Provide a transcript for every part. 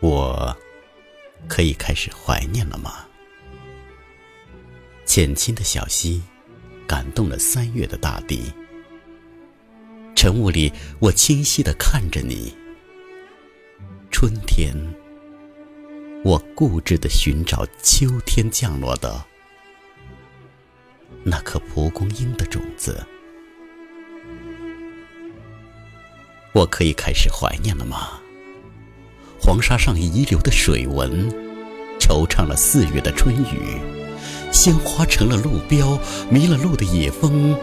我可以开始怀念了吗？浅清的小溪，感动了三月的大地。晨雾里，我清晰地看着你。春天，我固执地寻找秋天降落的那颗蒲公英的种子。我可以开始怀念了吗？黄沙上遗留的水纹，惆怅了四月的春雨。鲜花成了路标，迷了路的野蜂，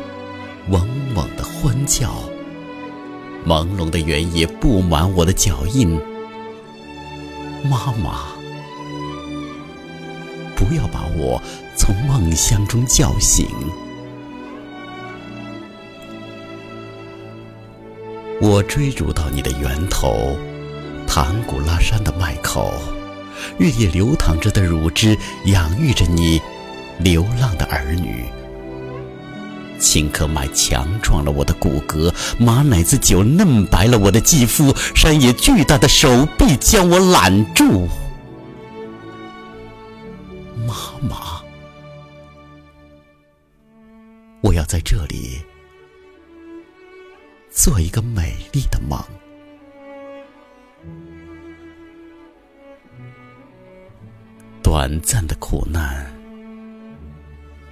嗡嗡的欢叫。朦胧的原野布满我的脚印。妈妈，不要把我从梦乡中叫醒。我追逐到你的源头，唐古拉山的脉口，日夜流淌着的乳汁，养育着你流浪的儿女。青稞麦强壮了我的骨骼，马奶子酒嫩白了我的肌肤，山野巨大的手臂将我揽住。妈妈，我要在这里做一个美丽的梦。短暂的苦难。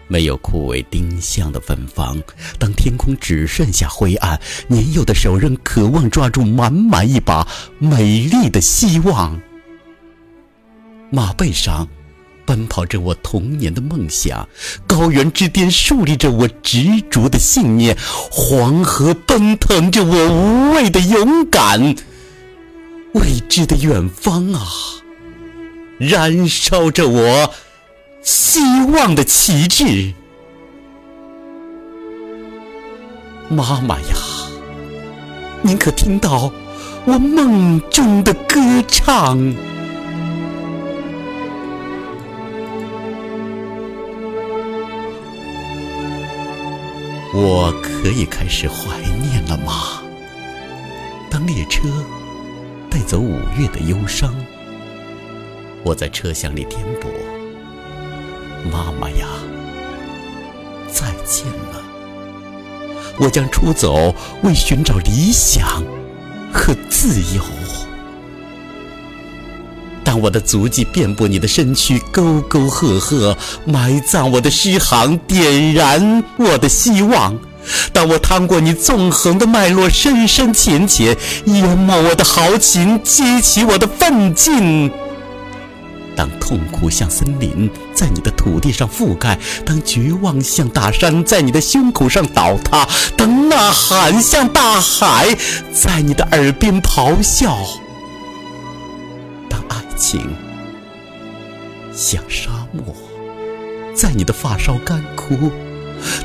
没有枯萎丁香的芬芳。当天空只剩下灰暗，年幼的手仍渴望抓住满满一把美丽的希望。马背上奔跑着我童年的梦想，高原之巅树立着我执着的信念，黄河奔腾着我无畏的勇敢。未知的远方啊，燃烧着我。希望的旗帜，妈妈呀，您可听到我梦中的歌唱？我可以开始怀念了吗？当列车带走五月的忧伤，我在车厢里颠簸。妈妈呀，再见了！我将出走，为寻找理想和自由。当我的足迹遍布你的身躯，沟沟壑壑埋葬我的诗行，点燃我的希望；当我趟过你纵横的脉络，深深浅浅淹没我的豪情，激起我的奋进。当痛苦像森林在你的土地上覆盖，当绝望像大山在你的胸口上倒塌，当呐喊像大海在你的耳边咆哮，当爱情像沙漠在你的发梢干枯，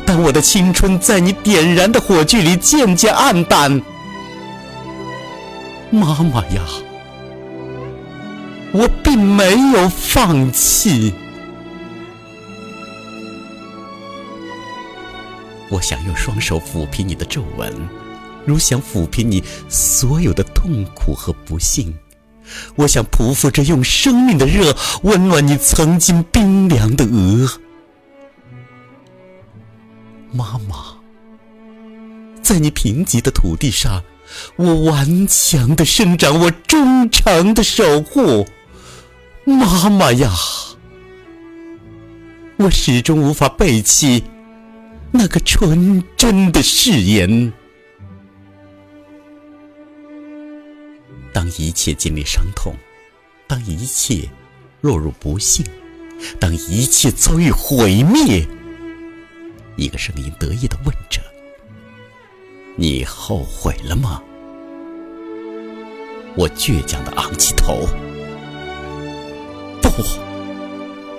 当我的青春在你点燃的火炬里渐渐暗淡，妈妈呀！我并没有放弃。我想用双手抚平你的皱纹，如想抚平你所有的痛苦和不幸。我想匍匐着，用生命的热温暖你曾经冰凉的额。妈妈，在你贫瘠的土地上，我顽强的生长，我忠诚的守护。妈妈呀，我始终无法背弃那个纯真的誓言。当一切经历伤痛，当一切落入不幸，当一切遭遇毁灭，一个声音得意的问着：“你后悔了吗？”我倔强的昂起头。我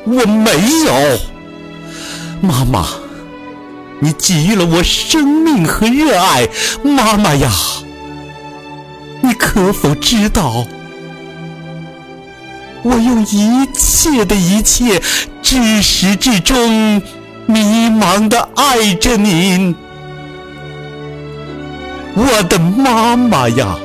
我没有，妈妈，你给予了我生命和热爱，妈妈呀，你可否知道，我用一切的一切，至始至终，迷茫的爱着你，我的妈妈呀。